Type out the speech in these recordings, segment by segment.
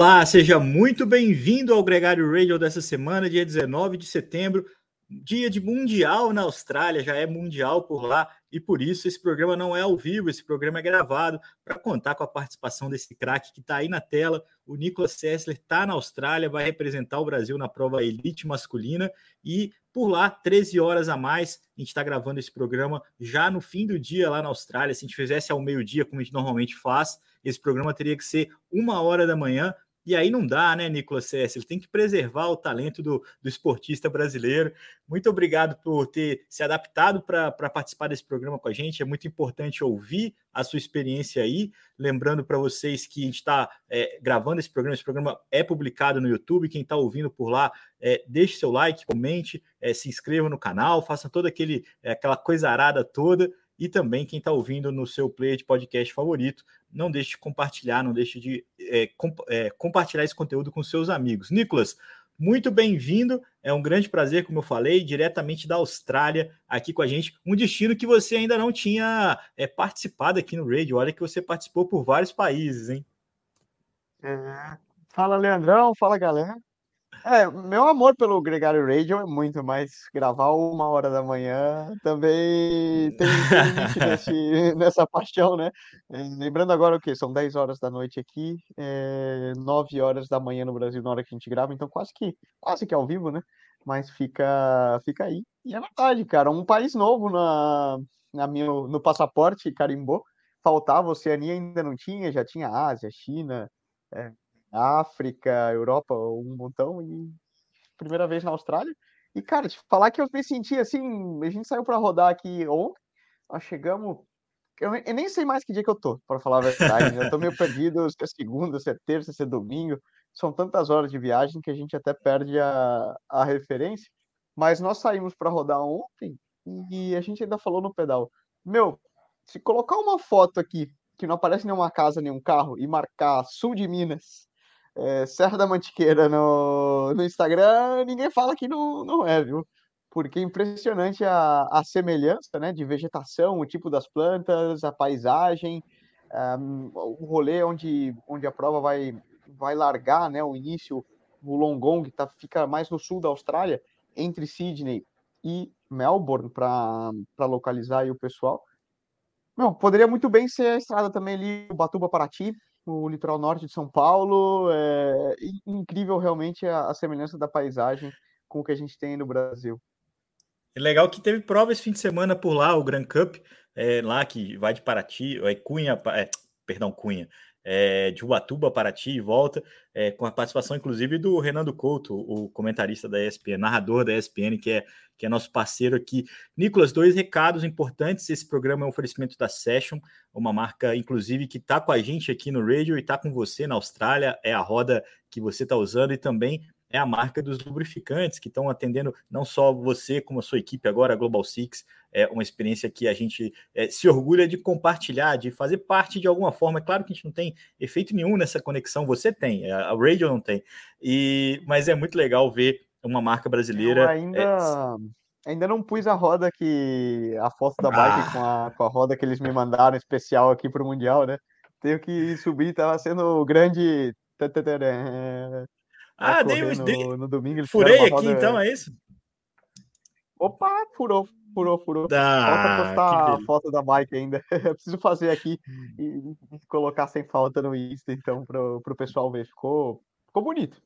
Olá, seja muito bem-vindo ao Gregário Radio dessa semana, dia 19 de setembro, dia de Mundial na Austrália, já é Mundial por lá, e por isso esse programa não é ao vivo, esse programa é gravado para contar com a participação desse craque que está aí na tela. O Nicolas Sessler está na Austrália, vai representar o Brasil na prova elite masculina e por lá, 13 horas a mais, a gente está gravando esse programa já no fim do dia lá na Austrália. Se a gente fizesse ao meio-dia, como a gente normalmente faz, esse programa teria que ser uma hora da manhã, e aí não dá, né, Nicolas César? Ele tem que preservar o talento do, do esportista brasileiro. Muito obrigado por ter se adaptado para participar desse programa com a gente. É muito importante ouvir a sua experiência aí. Lembrando para vocês que a gente está é, gravando esse programa, esse programa é publicado no YouTube. Quem está ouvindo por lá, é, deixe seu like, comente, é, se inscreva no canal, faça toda aquele, é, aquela coisa arada toda. E também quem está ouvindo no seu player de podcast favorito, não deixe de compartilhar, não deixe de é, comp é, compartilhar esse conteúdo com seus amigos. Nicolas, muito bem-vindo. É um grande prazer, como eu falei, diretamente da Austrália, aqui com a gente. Um destino que você ainda não tinha é, participado aqui no Radio. Olha que você participou por vários países, hein? É. Fala, Leandrão. Fala, galera. É, meu amor pelo Gregário Radio é muito, mas gravar uma hora da manhã também tem, limite nesse, nessa paixão, né? Lembrando agora o quê? São 10 horas da noite aqui, é, 9 horas da manhã no Brasil na hora que a gente grava, então quase que, quase que ao vivo, né? Mas fica, fica aí. E é verdade, cara, um país novo na, na meu, no passaporte carimbou. Faltava, Oceania ainda não tinha, já tinha Ásia, China, é, África, Europa, um montão, e primeira vez na Austrália. E, cara, te falar que eu me senti assim, a gente saiu para rodar aqui ontem, nós chegamos. Eu, nem sei mais que dia que eu tô, para falar a verdade. eu tô meio perdido se é segunda, se é terça, se é domingo. São tantas horas de viagem que a gente até perde a, a referência. Mas nós saímos para rodar ontem e a gente ainda falou no pedal. Meu, se colocar uma foto aqui que não aparece nenhuma casa, nenhum carro e marcar sul de Minas é, Serra da Mantiqueira no, no Instagram, ninguém fala que não, não é, viu? Porque é impressionante a, a semelhança né, de vegetação, o tipo das plantas, a paisagem, um, o rolê onde, onde a prova vai, vai largar, né, o início, o Longong tá, fica mais no sul da Austrália, entre Sydney e Melbourne, para localizar o pessoal. Não, poderia muito bem ser a estrada também ali, o Batuba-Paraty, o litoral norte de São Paulo. É incrível realmente a, a semelhança da paisagem com o que a gente tem no Brasil. É legal que teve prova esse fim de semana por lá, o Grand Cup, é, lá que vai de Paraty, é Cunha, é, perdão, Cunha, é, de Ubatuba, Paraty e volta, é, com a participação inclusive do Renando Couto, o comentarista da ESPN, narrador da ESPN, que é, que é nosso parceiro aqui. Nicolas, dois recados importantes. Esse programa é um oferecimento da Session, uma marca, inclusive, que está com a gente aqui no radio e está com você na Austrália. É a roda que você está usando e também é a marca dos lubrificantes que estão atendendo não só você, como a sua equipe agora, a Global Six. É uma experiência que a gente é, se orgulha de compartilhar, de fazer parte de alguma forma. É claro que a gente não tem efeito nenhum nessa conexão, você tem, a Radio não tem. E, mas é muito legal ver uma marca brasileira. Eu ainda, é... ainda não pus a roda que. a foto da bike ah. com, a, com a roda que eles me mandaram especial aqui para o Mundial, né? Tenho que subir, estava sendo grande. Ah, dei, no, dei, no domingo. Furei aqui roda... então, é isso? Opa, furou, furou, furou. Ah, Falta postar a foto da bike ainda. Eu preciso fazer aqui e, colocar sem falta no Insta, então, pro, pro pessoal ver. Ficou, ficou bonito.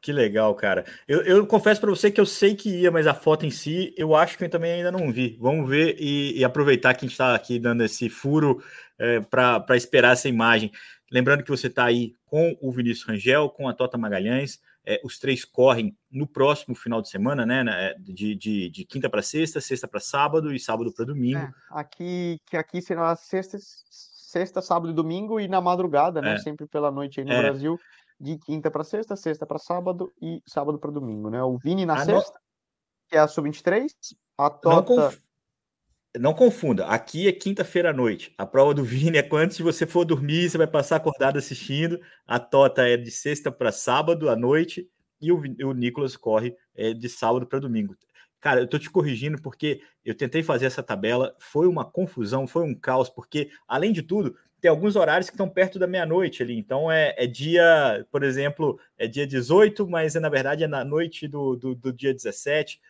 Que legal, cara. Eu, eu confesso para você que eu sei que ia, mas a foto em si, eu acho que eu também ainda não vi. Vamos ver e, e aproveitar que a gente está aqui dando esse furo é, para esperar essa imagem. Lembrando que você está aí com o Vinícius Rangel, com a Tota Magalhães. É, os três correm no próximo final de semana, né? de, de, de quinta para sexta, sexta para sábado e sábado para domingo. É, aqui, que aqui será sexta, sexta, sábado e domingo, e na madrugada, né? É. Sempre pela noite aí no é. Brasil, de quinta para sexta, sexta para sábado e sábado para domingo, né? O Vini na a sexta, no... que é a sub-23, a Tota não confunda, aqui é quinta-feira à noite. A prova do Vini é quando se você for dormir, você vai passar acordado assistindo. A Tota é de sexta para sábado à noite e o, o Nicolas corre é, de sábado para domingo. Cara, eu tô te corrigindo porque eu tentei fazer essa tabela, foi uma confusão, foi um caos, porque, além de tudo, tem alguns horários que estão perto da meia-noite ali. Então é, é, dia, por exemplo, é dia 18, mas é, na verdade é na noite do, do, do dia 17.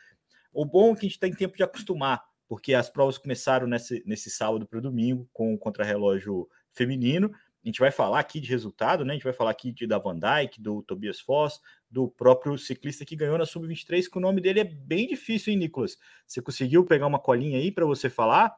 O bom é que a gente tem tempo de acostumar, porque as provas começaram nesse, nesse sábado para o domingo com o contrarrelógio feminino. A gente vai falar aqui de resultado, né? A gente vai falar aqui de, da Van Dyke, do Tobias Foss, do próprio ciclista que ganhou na Sub-23, que o nome dele é bem difícil, hein, Nicolas? Você conseguiu pegar uma colinha aí para você falar?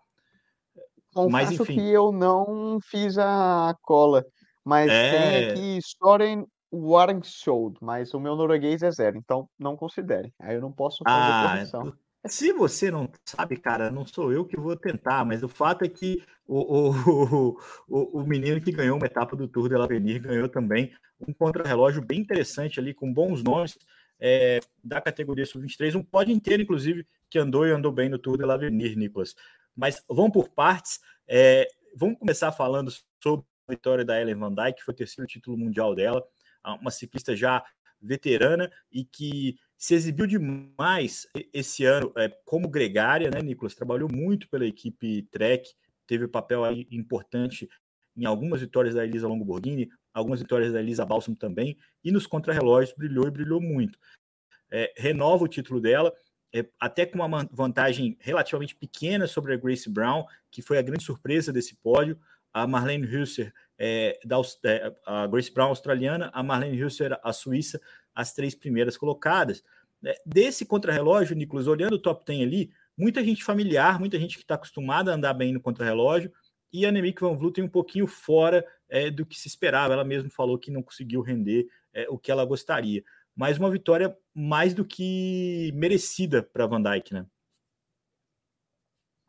Confesso mas, enfim. que eu não fiz a cola, mas é... tem aqui Soren Warngshold, mas o meu norueguês é zero, então não considere. Aí eu não posso fazer ah, correção. Se você não sabe, cara, não sou eu que vou tentar, mas o fato é que o, o, o, o menino que ganhou uma etapa do Tour de l'Avenir ganhou também um contrarrelógio bem interessante ali, com bons nomes é, da categoria sub-23, um pódio inteiro, inclusive, que andou e andou bem no Tour de l'Avenir, Nicolas. Mas vamos por partes. É, vamos começar falando sobre a vitória da Ellen Van Dijk, que foi o terceiro título mundial dela, uma ciclista já veterana e que se exibiu demais esse ano é, como gregária, né, Nicolas? Trabalhou muito pela equipe Trek, teve um papel importante em algumas vitórias da Elisa Longo Borghini, algumas vitórias da Elisa Balsam também, e nos contrarrelógios brilhou e brilhou muito. É, renova o título dela, é, até com uma vantagem relativamente pequena sobre a Grace Brown, que foi a grande surpresa desse pódio. A Marlene Husser, é, da, é, a Grace Brown australiana, a Marlene Husser, a Suíça, as três primeiras colocadas. É, desse contrarrelógio, Nicolas, olhando o top 10 ali, muita gente familiar, muita gente que está acostumada a andar bem no contrarrelógio, e a Annemiek van Vleuten um pouquinho fora é, do que se esperava. Ela mesma falou que não conseguiu render é, o que ela gostaria. Mas uma vitória mais do que merecida para Van Dijk, né?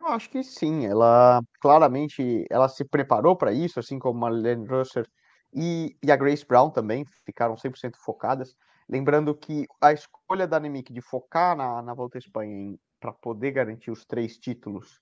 Eu acho que sim. Ela claramente ela se preparou para isso, assim como a Marlene Russer e, e a Grace Brown também ficaram 100% focadas. Lembrando que a escolha da Annemiek de focar na, na Volta à Espanha para poder garantir os três títulos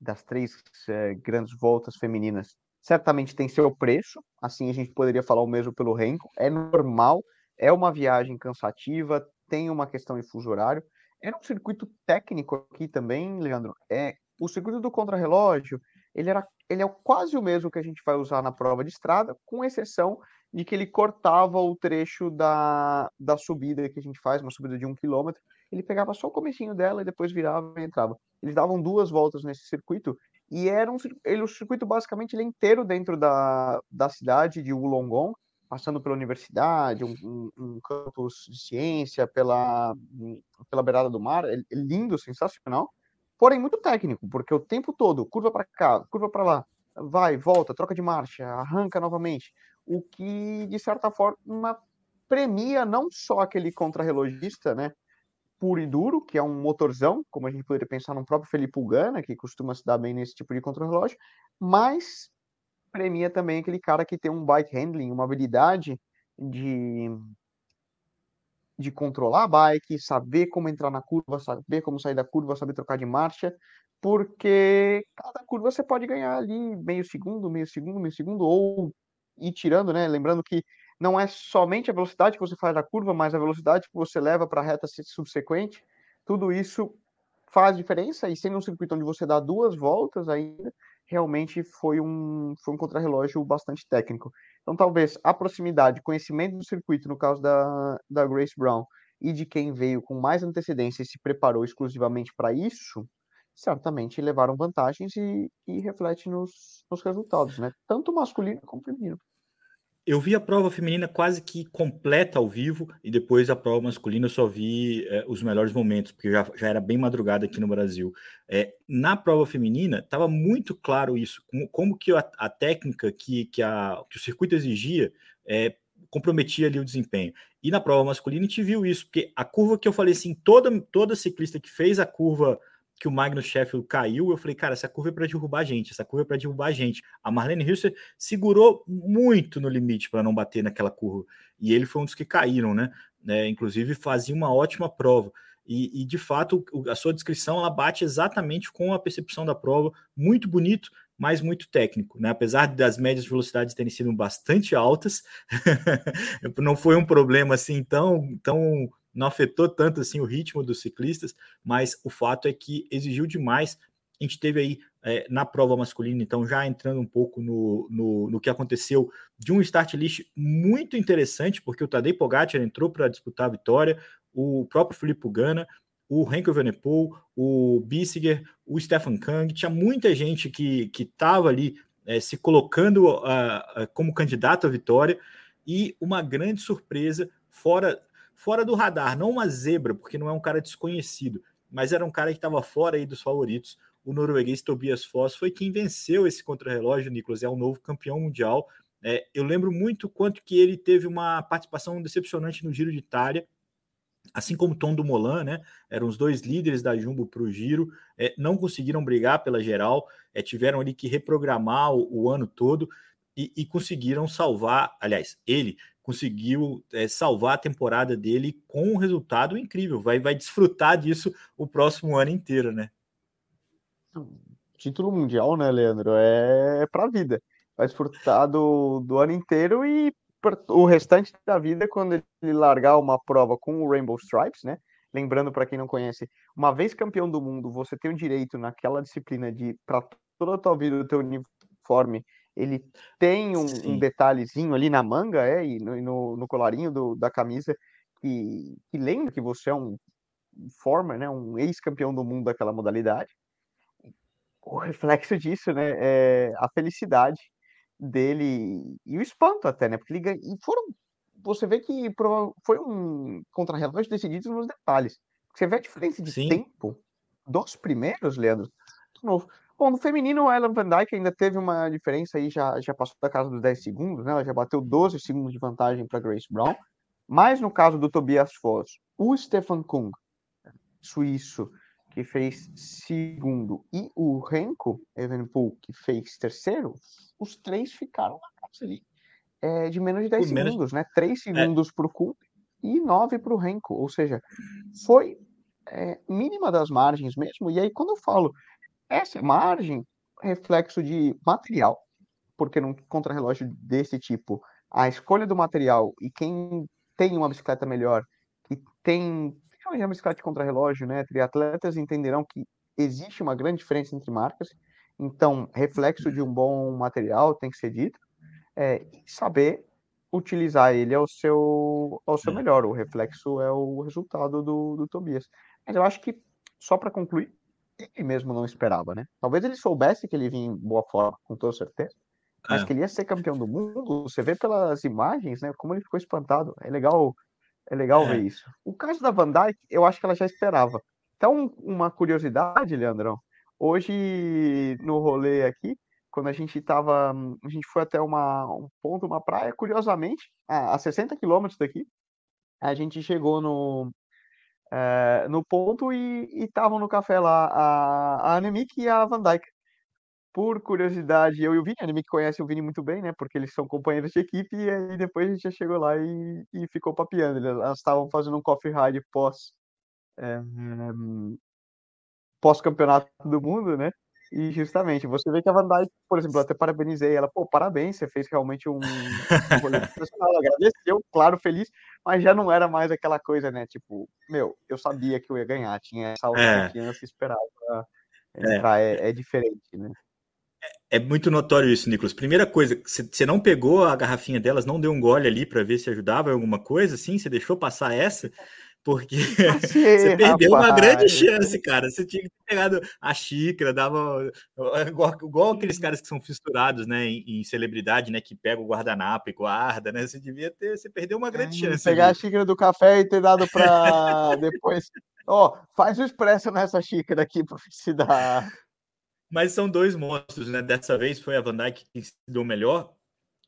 das três é, grandes voltas femininas certamente tem seu preço. Assim a gente poderia falar o mesmo pelo Renko. É normal, é uma viagem cansativa, tem uma questão em fuso horário. Era um circuito técnico aqui também, Leandro. É o circuito do contrarrelógio. Ele era, ele é quase o mesmo que a gente vai usar na prova de estrada, com exceção de que ele cortava o trecho da, da subida que a gente faz, uma subida de um quilômetro. Ele pegava só o comecinho dela e depois virava e entrava. Eles davam duas voltas nesse circuito e era um ele, o circuito basicamente ele é inteiro dentro da, da cidade de Wollongong, passando pela universidade, um, um, um, campus de ciência, pela, pela beirada do mar, é, é lindo, sensacional, porém muito técnico, porque o tempo todo, curva para cá, curva para lá, vai, volta, troca de marcha, arranca novamente, o que de certa forma premia não só aquele contrarrelogista, né, puro e duro, que é um motorzão, como a gente poderia pensar no próprio Felipe Ugana, que costuma se dar bem nesse tipo de contrarrelógio, mas premia também aquele cara que tem um bike handling, uma habilidade de de controlar a bike, saber como entrar na curva, saber como sair da curva, saber trocar de marcha, porque cada curva você pode ganhar ali meio segundo, meio segundo, meio segundo, ou ir tirando, né? Lembrando que não é somente a velocidade que você faz da curva, mas a velocidade que você leva para a reta subsequente. Tudo isso faz diferença e sendo um circuito onde você dá duas voltas ainda, realmente foi um, foi um contrarrelógio bastante técnico. Então, talvez a proximidade, conhecimento do circuito, no caso da, da Grace Brown, e de quem veio com mais antecedência e se preparou exclusivamente para isso, certamente levaram vantagens e, e reflete nos, nos resultados, né? Tanto masculino como feminino. Eu vi a prova feminina quase que completa ao vivo e depois a prova masculina eu só vi é, os melhores momentos, porque já, já era bem madrugada aqui no Brasil. É, na prova feminina, estava muito claro isso, como, como que a, a, técnica que, que, a, que o circuito exigia é, comprometia ali o desempenho. E na prova masculina a gente viu isso, porque a curva que eu falei assim, toda, toda ciclista que fez a curva que o Magnus Sheffield caiu, eu falei, cara, essa curva é para derrubar a gente, essa curva é para derrubar a gente. A Marlene Hilser segurou muito no limite para não bater naquela curva, e ele foi um dos que caíram, né? É, inclusive fazia uma ótima prova. E, e, de fato, a sua descrição ela bate exatamente com a percepção da prova, muito bonito, mas muito técnico, né? Apesar das médias velocidades terem sido bastante altas, não foi um problema assim tão, tão não afetou tanto assim o ritmo dos ciclistas, mas o fato é que exigiu demais. A gente teve aí é, na prova masculina, então já entrando um pouco no, no, no, que aconteceu de um start list muito interessante, porque o Tadej Pogacar entrou para disputar a vitória, o próprio Felipe Gana, o Henkel Venepool, o Bissiger, o Stefan Kang, tinha muita gente que estava ali é, se colocando uh, como candidato à vitória, e uma grande surpresa fora, fora do radar, não uma zebra, porque não é um cara desconhecido, mas era um cara que estava fora aí dos favoritos. O norueguês Tobias Foss foi quem venceu esse contrarrelógio, Nicolas, é o novo campeão mundial. É, eu lembro muito quanto que ele teve uma participação decepcionante no Giro de Itália, assim como Tom do Molan, né? Eram os dois líderes da Jumbo para o Giro, é, não conseguiram brigar pela geral, é, tiveram ali que reprogramar o, o ano todo e, e, conseguiram salvar. Aliás, ele conseguiu é, salvar a temporada dele com um resultado incrível. Vai, vai desfrutar disso o próximo ano inteiro, né? Título mundial, né, Leandro? É para a vida. Vai desfrutar do, do ano inteiro e o restante da vida quando ele largar uma prova com o Rainbow Stripes, né? Lembrando para quem não conhece, uma vez campeão do mundo, você tem o direito naquela disciplina de para toda a tua vida o teu uniforme, ele tem um, um detalhezinho ali na manga, é, e no, no, colarinho do, da camisa que, que lembra que você é um former, né, um ex-campeão do mundo daquela modalidade. O reflexo disso, né, é a felicidade dele e o espanto até, né? Porque ele ganha, e foram você vê que foi um contra-relógio decidido nos detalhes. Você vê a diferença de Sim. tempo dos primeiros, Leandro. De novo. Bom, no feminino, a Ellen Van Dyke ainda teve uma diferença aí, já, já passou da casa dos 10 segundos, né? Ela já bateu 12 segundos de vantagem para Grace Brown. Mas no caso do Tobias Foss, o Stefan Kung, suíço, que fez segundo, e o Renko Evenpool, que fez terceiro, os três ficaram na casa ali. É, de menos de 10 Por segundos, menos... né? 3 é. segundos é. para o Kuhn e 9 para o Renko. Ou seja, foi é, mínima das margens mesmo. E aí, quando eu falo essa margem, reflexo de material, porque num contrarrelógio desse tipo, a escolha do material e quem tem uma bicicleta melhor, que tem uma bicicleta de contrarrelógio, né? Triatletas entenderão que existe uma grande diferença entre marcas então, reflexo de um bom material tem que ser dito, é, e saber utilizar ele ao seu, ao seu melhor. O reflexo é o resultado do, do Tobias. Mas eu acho que, só para concluir, ele mesmo não esperava, né? Talvez ele soubesse que ele vinha em boa forma, com toda certeza, mas é. que ele ia ser campeão do mundo, você vê pelas imagens, né, como ele ficou espantado. É legal, é legal é. ver isso. O caso da Van Dyke, eu acho que ela já esperava. Então, uma curiosidade, Leandrão, Hoje, no rolê aqui, quando a gente tava. A gente foi até uma, um ponto, uma praia, curiosamente, a, a 60 quilômetros daqui, a gente chegou no, é, no ponto e estavam no café lá a, a Anemic e a Van Dyke. Por curiosidade, eu e o Vini, a Anemic conhece o Vini muito bem, né? Porque eles são companheiros de equipe, e aí depois a gente já chegou lá e, e ficou papeando. Elas estavam fazendo um coffee ride pós. É, pós-campeonato do mundo, né? E justamente, você vê que a Van Dijk, por exemplo, eu até parabenizei ela, pô, parabéns, você fez realmente um, rolê profissional, agradeceu, claro, feliz, mas já não era mais aquela coisa, né? Tipo, meu, eu sabia que eu ia ganhar, tinha essa autoconfiança é. esperava entrar, é. É, é diferente, né? É, é muito notório isso, Nicolas. Primeira coisa, você não pegou a garrafinha delas, não deu um gole ali para ver se ajudava em alguma coisa, assim? Você deixou passar essa? Porque você perdeu rapaz. uma grande chance, cara. Você tinha que ter pegado a xícara, dava igual, igual aqueles caras que são fisturados, né, em, em, celebridade, né, que pega o guardanapo e guarda, né? Você devia ter, você perdeu uma grande é, chance. Pegar a xícara do café e ter dado para depois. Ó, oh, faz o expresso nessa xícara aqui para se dar. Mas são dois monstros, né? Dessa vez foi a Van Dyke que se deu melhor,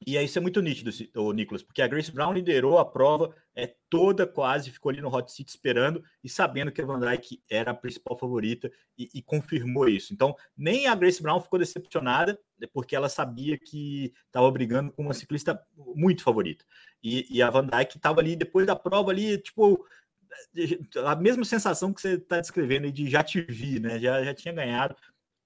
e aí isso é muito nítido, o Nicolas, porque a Grace Brown liderou a prova é, toda quase, ficou ali no hot seat esperando e sabendo que a Van Dyke era a principal favorita e, e confirmou isso. Então, nem a Grace Brown ficou decepcionada, né, porque ela sabia que estava brigando com uma ciclista muito favorita. E, e a Van Dyke estava ali depois da prova ali, tipo, a mesma sensação que você está descrevendo de já te vi, né? Já, já tinha ganhado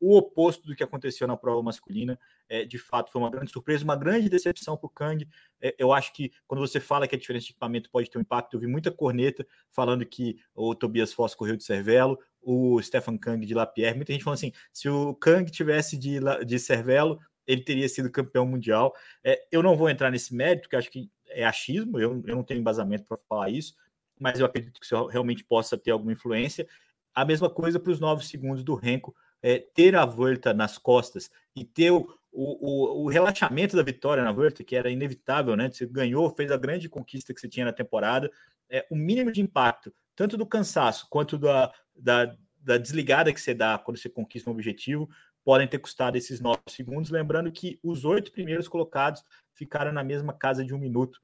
o oposto do que aconteceu na prova masculina. É, de fato, foi uma grande surpresa, uma grande decepção para o Kang. É, eu acho que quando você fala que a diferença de equipamento pode ter um impacto, eu vi muita corneta falando que o Tobias Foss correu de Cervelo, o Stefan Kang de Lapierre. Muita gente falando assim: se o Kang tivesse de, de Cervelo, ele teria sido campeão mundial. É, eu não vou entrar nesse mérito, porque acho que é achismo, eu, eu não tenho embasamento para falar isso, mas eu acredito que isso realmente possa ter alguma influência. A mesma coisa para os nove segundos do Renko, é, ter a volta nas costas e ter o, o, o, relaxamento da vitória na volta, que era inevitável, né? Você ganhou, fez a grande conquista que você tinha na temporada, é, o mínimo de impacto, tanto do cansaço quanto da, da, da desligada que você dá quando você conquista um objetivo, podem ter custado esses nove segundos. Lembrando que os oito primeiros colocados ficaram na mesma casa de um minuto.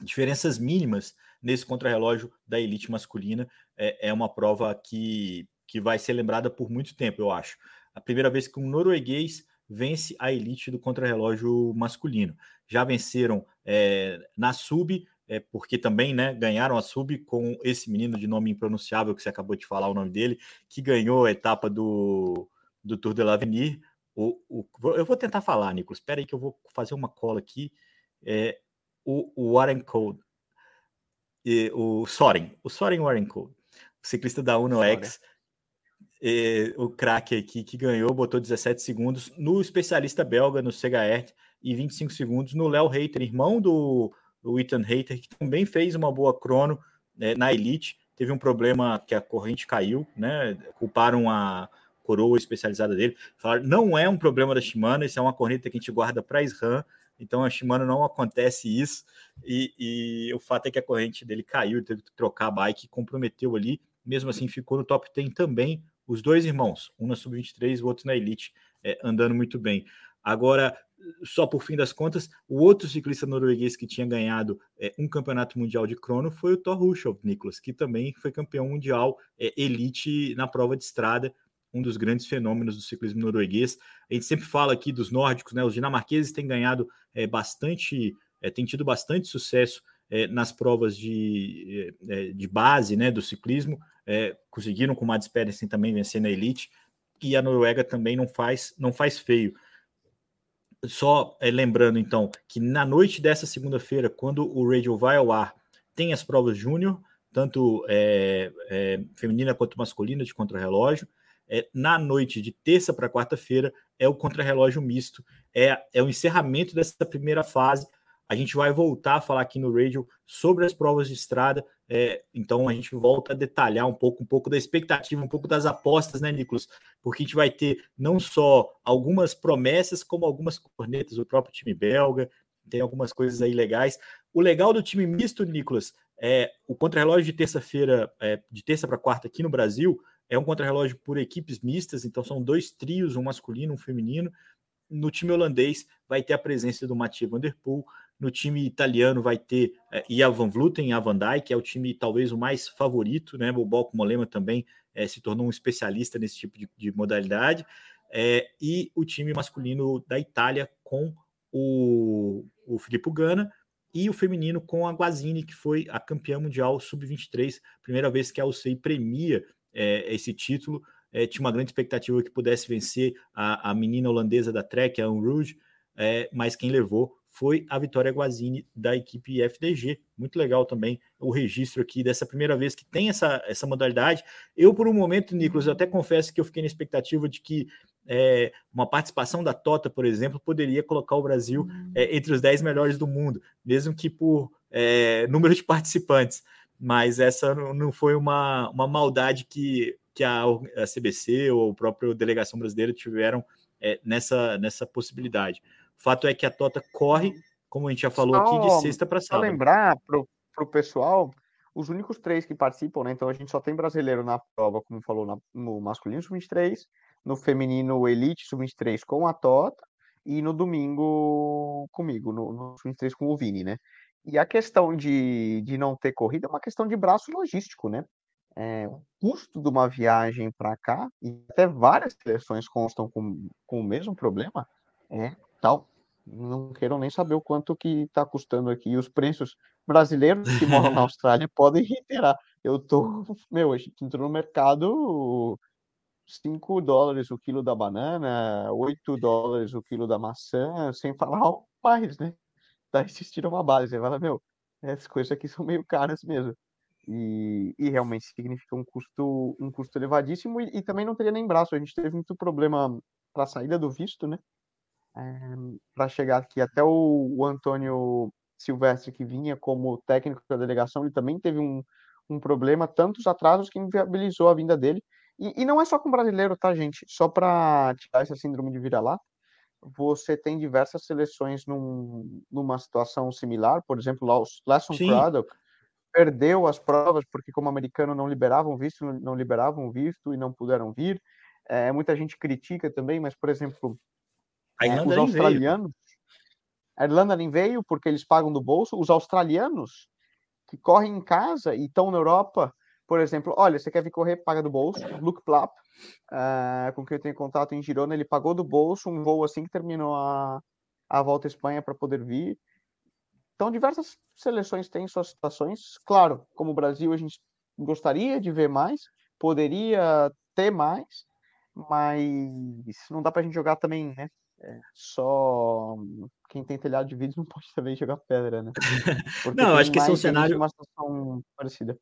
Diferenças mínimas nesse contrarrelógio da elite masculina é, é uma prova que, que vai ser lembrada por muito tempo, eu acho. A primeira vez que um norueguês vence a elite do contrarrelógio masculino. Já venceram é, na sub, é, porque também né, ganharam a sub com esse menino de nome impronunciável que você acabou de falar o nome dele, que ganhou a etapa do, do Tour de l'Avenir. O, o, eu vou tentar falar, Nicolas. Espera aí que eu vou fazer uma cola aqui. É, o, o Warren Code, e, o Soren, o Soren Warren Code, ciclista da Uno X, e, o craque aqui que ganhou, botou 17 segundos no especialista belga, no CHR, e 25 segundos no Léo Reiter, irmão do, do Ethan Reiter, que também fez uma boa crono né, na Elite. Teve um problema que a corrente caiu, né? Culparam a, coroa especializada dele, falaram, não é um problema da Shimano, isso é uma corneta que a gente guarda para SRAM, então a Shimano não acontece isso, e, e, o fato é que a corrente dele caiu, teve que trocar a bike, comprometeu ali, mesmo assim ficou no top 10 também, os dois irmãos, um na sub-23 o outro na Elite, é, andando muito bem. Agora, só por fim das contas, o outro ciclista norueguês que tinha ganhado é, um campeonato mundial de crono foi o Thor Hushovd, Nicolas, que também foi campeão mundial é, elite na prova de estrada, um dos grandes fenômenos do ciclismo norueguês. A gente sempre fala aqui dos nórdicos, né? Os dinamarqueses têm ganhado é, bastante, é, têm tido bastante sucesso é, nas provas de, é, é, de base, né? Do ciclismo, é, conseguiram com o Mads Pedersen também vencer na elite e a Noruega também não faz, não faz feio. Só lembrando então que na noite dessa segunda-feira, quando o Radio vai ao ar, tem as provas júnior, tanto feminina quanto masculina de contrarrelógio é, na noite de terça para quarta-feira é o contrarrelógio misto, é, é o encerramento dessa primeira fase. A gente vai voltar a falar aqui no radio sobre as provas de estrada, é, então a gente volta a detalhar um pouco, um pouco da expectativa, um pouco das apostas, né, Nicolas? Porque a gente vai ter não só algumas promessas, como algumas cornetas, o próprio time belga, tem algumas coisas aí legais. O legal do time misto, Nicolas, é o contrarrelógio de terça-feira, é, de terça para quarta aqui no Brasil, é um contrarrelógio por equipes mistas, então são dois trios, um masculino, um feminino. No time holandês vai ter a presença do Mathieu Van Der Poel. No time italiano vai ter é, Ian Van Vluten e a Van Dijk, que é o time talvez o mais favorito, né? O Balco Molema também é, se tornou um especialista nesse tipo de, de modalidade. É, e o time masculino da Itália com o, o Filippo Gana e o feminino com a Guazini, que foi a campeã mundial sub-23, primeira vez que a UCI premia é, esse título. É, tinha uma grande expectativa que pudesse vencer a, a menina holandesa da Trek, a Rouge, é, mas quem levou foi a Vitória Guazini da equipe FDG. Muito legal também o registro aqui dessa primeira vez que tem essa, essa modalidade. Eu, por um momento, Nicolas, eu até confesso que eu fiquei na expectativa de que é, uma participação da Tota, por exemplo, poderia colocar o Brasil uhum. é, entre os 10 melhores do mundo, mesmo que por é, número de participantes mas essa não foi uma, uma maldade que, que a, a CBC ou a própria delegação brasileira tiveram é, nessa, nessa possibilidade. Fato é que a Tota corre, como a gente já falou só, aqui, de sexta para sábado. Só lembrar para o pessoal, os únicos três que participam, né? Então a gente só tem brasileiro na prova, como falou, na, no masculino sub-23, no feminino Elite sub-23 com a Tota, e no domingo comigo, no, no sub-23 com o Vini, né? E a questão de, de não ter corrida é uma questão de braço logístico, né? É, o custo de uma viagem para cá, e até várias seleções constam com, com o mesmo problema, é tal. Não quero nem saber o quanto que está custando aqui. Os preços brasileiros que moram na Austrália podem reiterar. Eu tô, meu, a gente entrou no mercado 5 dólares o quilo da banana, 8 dólares o quilo da maçã, sem falar o mais, né? Daí vocês tiram uma base, você fala, meu, essas coisas aqui são meio caras mesmo. E, e realmente significa um custo, um custo elevadíssimo e, e também não teria nem braço. A gente teve muito problema para a saída do visto, né? É, para chegar aqui até o, o Antônio Silvestre, que vinha como técnico da delegação, ele também teve um, um problema, tantos atrasos que inviabilizou a vinda dele. E, e não é só com brasileiro, tá, gente? Só para tirar essa síndrome de vira-lata, você tem diversas seleções num, numa situação similar, por exemplo, lá os Lesson Product perdeu as provas porque como americano não liberavam visto, não liberavam visto e não puderam vir. É, muita gente critica também, mas por exemplo, é, os australianos, a Irlanda nem veio porque eles pagam do bolso. Os australianos que correm em casa e estão na Europa, por exemplo, olha, você quer vir correr, paga do bolso. Luke Plapp, uh, com quem eu tenho contato em Girona, ele pagou do bolso um voo assim que terminou a, a volta à Espanha para poder vir. Então, diversas seleções têm suas situações. Claro, como o Brasil, a gente gostaria de ver mais, poderia ter mais, mas não dá para a gente jogar também, né? É, só quem tem telhado de vidro não pode também jogar pedra, né? Porque não, acho que esse é um cenário. Uma situação parecida.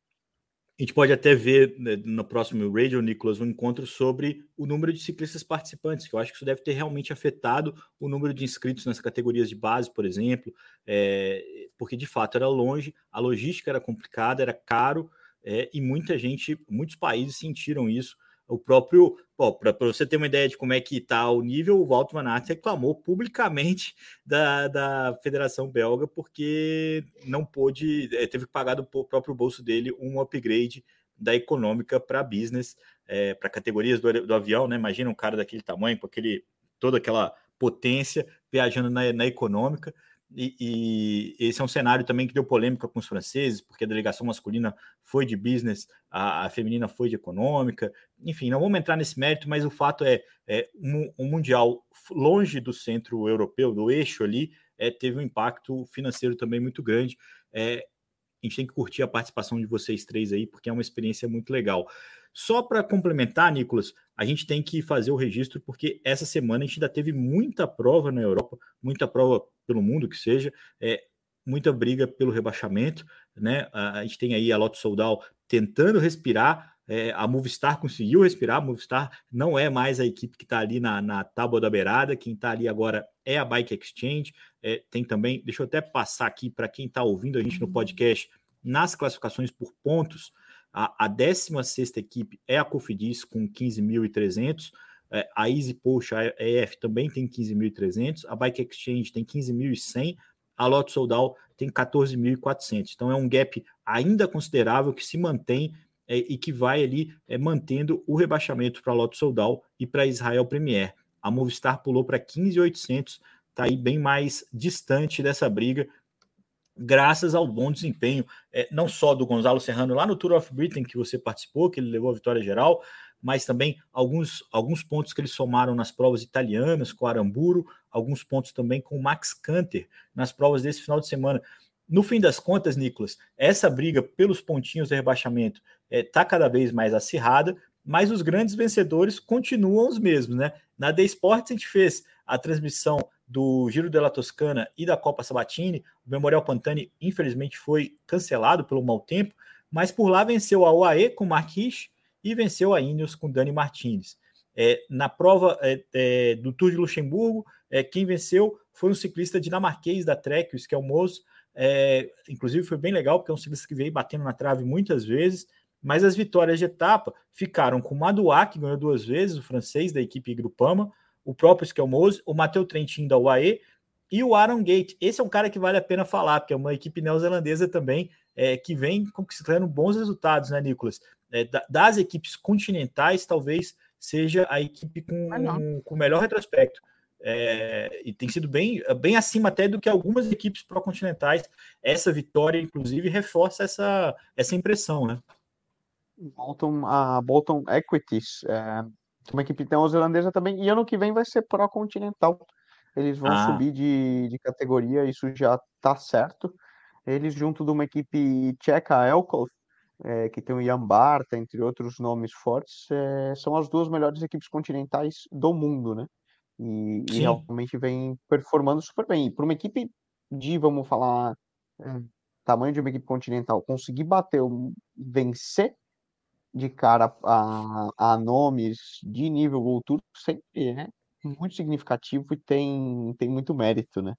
A gente pode até ver né, no próximo Radio, Nicolas, um encontro sobre o número de ciclistas participantes, que eu acho que isso deve ter realmente afetado o número de inscritos nas categorias de base, por exemplo, é, porque de fato era longe, a logística era complicada, era caro, é, e muita gente, muitos países sentiram isso o próprio, para você ter uma ideia de como é que está o nível, o Walter Van Aert reclamou publicamente da, da Federação Belga porque não pôde, é, teve que pagar do próprio bolso dele um upgrade da econômica para business, é, para categorias do, do, avião, né? Imagina um cara daquele tamanho, com aquele, toda aquela potência viajando na, na econômica. E, e, esse é um cenário também que deu polêmica com os franceses, porque a delegação masculina foi de business, a, a feminina foi de econômica. Enfim, não vamos entrar nesse mérito, mas o fato é, é um, um mundial longe do centro europeu, do eixo ali, é, teve um impacto financeiro também muito grande. É, a gente tem que curtir a participação de vocês três aí, porque é uma experiência muito legal. Só para complementar, Nicolas, a gente tem que fazer o registro, porque essa semana a gente ainda teve muita prova na Europa, muita prova pelo mundo que seja, é, muita briga pelo rebaixamento, né? A, a gente tem aí a Lotto Soldal tentando respirar, é, a Movistar conseguiu respirar, a Movistar não é mais a equipe que está ali na, na tábua da beirada, quem está ali agora é a Bike Exchange, é, tem também, deixa eu até passar aqui para quem está ouvindo a gente no podcast, nas classificações por pontos, a, a 16 equipe é a Cofidis com 15.300, é, a Easy Post, a EF também tem 15.300, a Bike Exchange tem 15.100, a Lotto Soldal tem 14.400. Então é um gap ainda considerável que se mantém é, e que vai ali é, mantendo o rebaixamento para a Lotto Soldal e para Israel Premier. A Movistar pulou para 15.800, está aí bem mais distante dessa briga, graças ao bom desempenho, é, não só do Gonzalo Serrano lá no Tour of Britain, que você participou, que ele levou a vitória geral, mas também alguns, alguns pontos que eles somaram nas provas italianas com o Aramburo, alguns pontos também com o Max Canter nas provas desse final de semana. No fim das contas, Nicolas, essa briga pelos pontinhos de rebaixamento está é, cada vez mais acirrada, mas os grandes vencedores continuam os mesmos, né? Na The Sports a gente fez a transmissão do Giro della Toscana e da Copa Sabatini. O Memorial Pantani, infelizmente, foi cancelado pelo mau tempo, mas por lá venceu a UAE com Marquis e venceu a Ineos com Dani Martins. É, na prova é, é, do Tour de Luxemburgo, é, quem venceu foi um ciclista dinamarquês da Trek, o Skelmos. É, inclusive foi bem legal, porque é um ciclista que veio batendo na trave muitas vezes, mas as vitórias de etapa ficaram com o Madouá, que ganhou duas vezes, o francês da equipe Grupama, o próprio Skelmose, o Matheus Trentin da UAE e o Aaron Gate. Esse é um cara que vale a pena falar, porque é uma equipe neozelandesa também é, que vem conquistando bons resultados, né, Nicolas? é, das equipes continentais, talvez seja a equipe com, ah, com o melhor retrospecto. É, e tem sido bem, bem acima até do que algumas equipes pró-continentais. Essa vitória, inclusive, reforça essa, essa impressão, né? Bolton, a Bolton Equities, é, uma equipe neozelandesa também, e ano que vem vai ser pró-continental. Eles vão ah. subir de, de categoria, isso já está certo. Eles, junto de uma equipe tcheca, Elkov, é, que tem o Ian Barta, entre outros nomes fortes, é, são as duas melhores equipes continentais do mundo, né? E, e realmente vem performando super bem. E para uma equipe de, vamos falar, é, tamanho de uma equipe continental, conseguir bater, vencer de cara a, a nomes de nível World Tour sempre é muito significativo e tem, tem muito mérito, né?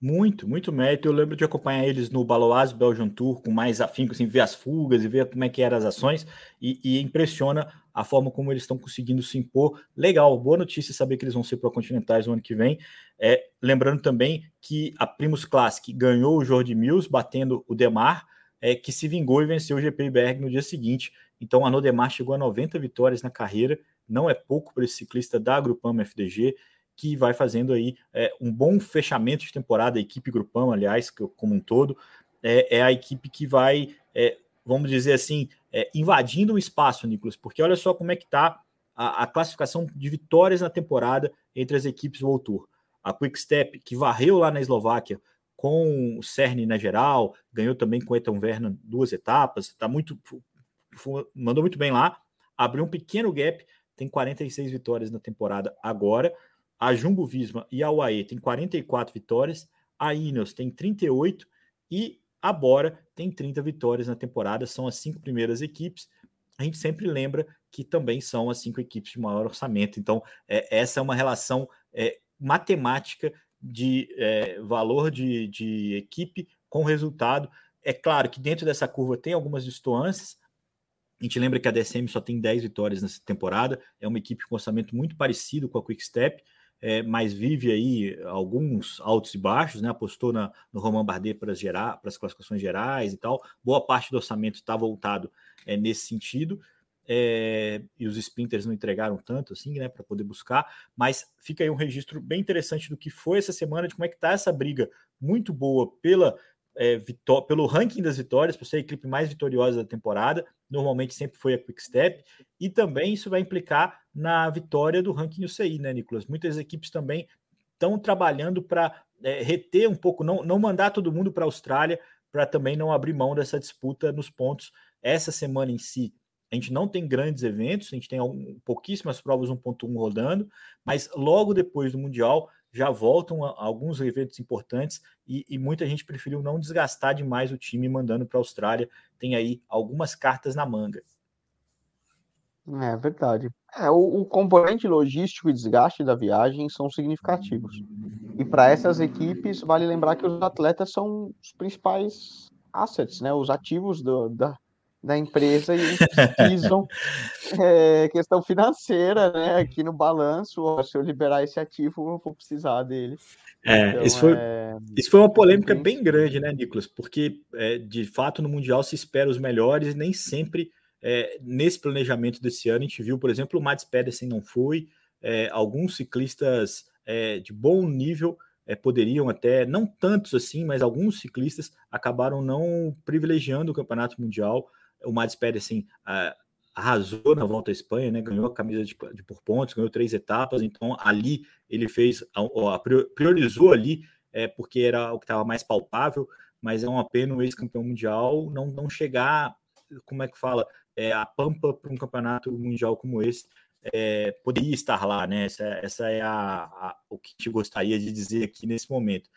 Muito, muito mérito. Eu lembro de acompanhar eles no Baloise Belgian Tour com mais afinco, assim, ver as fugas e ver como é que eram as ações e, e impressiona a forma como eles estão conseguindo se impor. Legal, boa notícia saber que eles vão ser pro continentais no ano que vem. É, lembrando também que a Primus Classic ganhou o Jordi Mills, batendo o Demar, é, que se vingou e venceu o GP Berg no dia seguinte. Então a Nodemar chegou a 90 vitórias na carreira, não é pouco para esse ciclista da Grupama FDG que vai fazendo aí é, um bom fechamento de temporada, a equipe Grupão, aliás, como um todo, é, é a equipe que vai, é, vamos dizer assim, é, invadindo o espaço, Nicolas, porque olha só como é que está a, a, classificação de vitórias na temporada entre as equipes Tour. A Quick Step, que varreu lá na Eslováquia com o Cern na geral, ganhou também com o Eton Vernon duas etapas, tá muito, mandou muito bem lá, abriu um pequeno gap, tem 46 vitórias na temporada agora, a Jumbo Visma e a UAE têm 44 vitórias, a Ineos tem 38 e a Bora tem 30 vitórias na temporada, são as cinco primeiras equipes. A gente sempre lembra que também são as cinco equipes de maior orçamento. Então, é, essa é uma relação é, matemática de é, valor de, de equipe com resultado. É claro que dentro dessa curva tem algumas distâncias. A gente lembra que a DSM só tem 10 vitórias nessa temporada, é uma equipe com orçamento muito parecido com a Quick Step, é, mas vive aí alguns altos e baixos, né? Apostou na, no Roman Bardet para as, gerar, para as classificações gerais e tal. Boa parte do orçamento está voltado é, nesse sentido. É, e os sprinters não entregaram tanto assim, né, para poder buscar, mas fica aí um registro bem interessante do que foi essa semana, de como é que tá essa briga muito boa pela é, pelo ranking das vitórias, por ser a equipe mais vitoriosa da temporada, normalmente sempre foi a Quick Step, e também isso vai implicar na vitória do ranking UCI, né, Nicolas? Muitas equipes também estão trabalhando para é, reter um pouco, não, não mandar todo mundo para a Austrália, para também não abrir mão dessa disputa nos pontos. Essa semana em si, a gente não tem grandes eventos, a gente tem algum, pouquíssimas provas 1.1 rodando, mas logo depois do Mundial já voltam a, a alguns eventos importantes e, e, muita gente preferiu não desgastar demais o time mandando para a Austrália. Tem aí algumas cartas na manga. É verdade. É, o, o componente logístico e desgaste da viagem são significativos. E para essas equipes, vale lembrar que os atletas são os principais assets, né? os ativos do, da, da empresa e precisam é, questão financeira, né? Aqui no balanço, se eu liberar esse ativo, eu vou precisar dele. É, então, isso, foi, é... isso foi uma polêmica bem grande, né, Nicolas? Porque é, de fato no Mundial se espera os melhores e nem sempre é, nesse planejamento desse ano a gente viu, por exemplo, o Mads Pedersen não foi, é, alguns ciclistas é, de bom nível poderiam até, não tantos assim, mas alguns ciclistas acabaram não privilegiando o Campeonato Mundial o Mads Pedersen uh, arrasou na volta à Espanha, né? Ganhou a camisa de, de, por pontos, ganhou três etapas, então ali ele fez, a, a, priorizou ali, é, porque era o que estava mais palpável, mas é uma pena o ex-campeão mundial não, não chegar, como é que fala, é, a pampa para um campeonato mundial como esse. É, poderia estar lá, né? Essa, essa é a, a, o que te gostaria de dizer aqui nesse momento.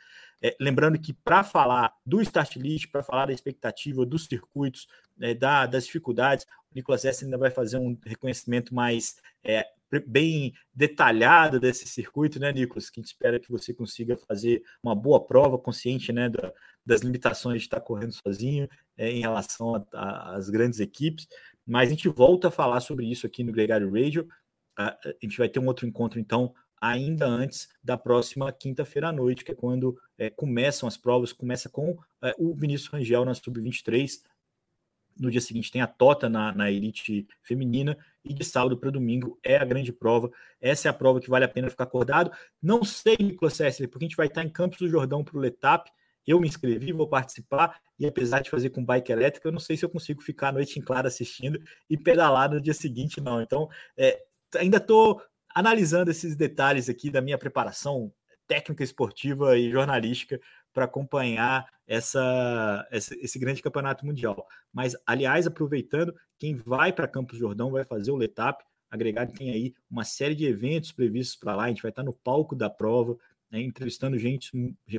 É, lembrando que para falar do start list, para falar da expectativa dos circuitos, é, da, das dificuldades, o Nicolas S ainda vai fazer um reconhecimento mais é, bem detalhado desse circuito, né, Nicolas? Que a gente espera que você consiga fazer uma boa prova, consciente né, da, das limitações de estar correndo sozinho é, em relação às grandes equipes. Mas a gente volta a falar sobre isso aqui no Gregário Radio. A, a gente vai ter um outro encontro, então, ainda antes da próxima quinta-feira à noite, que é quando é, começam as provas, começa com é, o Vinícius Rangel na Sub-23. No dia seguinte tem a Tota na, na elite feminina e de sábado para domingo é a grande prova. Essa é a prova que vale a pena ficar acordado. Não sei, Nicolas Sessler, porque a gente vai estar em Campos do Jordão para o Letap. Eu me inscrevi, vou participar, e apesar de fazer com bike elétrica, eu não sei se eu consigo ficar a noite em claro assistindo e pedalar no dia seguinte, não. Então, é, ainda estou analisando esses detalhes aqui da minha preparação técnica esportiva e jornalística para acompanhar essa, esse grande campeonato mundial. Mas, aliás, aproveitando, quem vai para Campos Jordão vai fazer o Letap. Agregado tem aí uma série de eventos previstos para lá. A gente vai estar no palco da prova, né, entrevistando gente,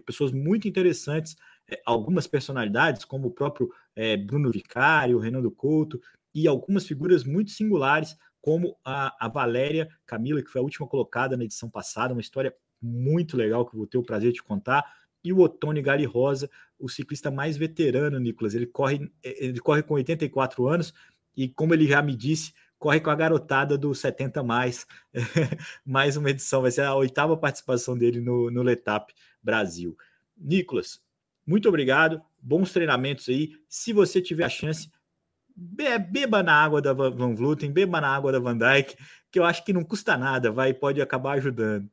pessoas muito interessantes, é, algumas personalidades, como o próprio é, Bruno Vicário, o Renan do Couto, e algumas figuras muito singulares, como a, a Valéria Camila, que foi a última colocada na edição passada, uma história muito legal que eu vou ter o prazer de contar. E o Otônio Gali Rosa, o ciclista mais veterano, Nicolas. Ele corre, ele corre com 84 anos e, como ele já me disse, corre com a garotada do 70 mais. mais uma edição, vai ser a oitava participação dele no, no Letap Brasil. Nicolas, muito obrigado, bons treinamentos aí. Se você tiver a chance, beba na água da Van Vluten, beba na água da Van Dyke, que eu acho que não custa nada, vai pode acabar ajudando.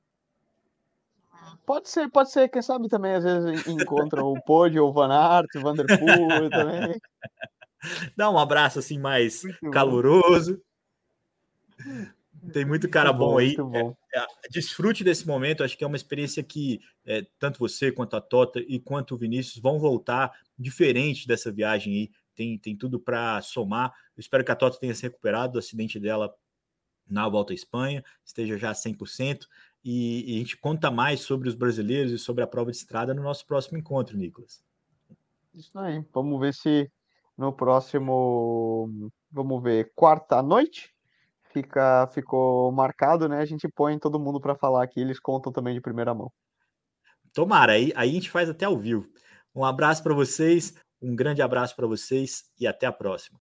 Pode ser, pode ser, quem sabe também às vezes encontra o Pod ou o Van Aert, o Vanderpool também. Dá um abraço assim mais muito caloroso. Bom. Tem muito cara muito bom, bom, aí. Bom. É, é, desfrute desse momento. Acho que é uma experiência que é, tanto você quanto a Tota e quanto o Vinícius vão voltar diferente dessa viagem aí. Tem, tem tudo para somar. Eu espero que a Tota tenha se recuperado do acidente dela na volta à Espanha, esteja já 100% e, e, a gente conta mais sobre os brasileiros e sobre a prova de estrada no nosso próximo encontro, Nicolas. Isso aí. Vamos ver se no próximo, vamos ver, quarta noite fica ficou marcado, né? A gente põe todo mundo para falar aqui, eles contam também de primeira mão. Tomara, aí, aí a gente faz até ao vivo. Um abraço para vocês, um grande abraço para vocês e até a próxima.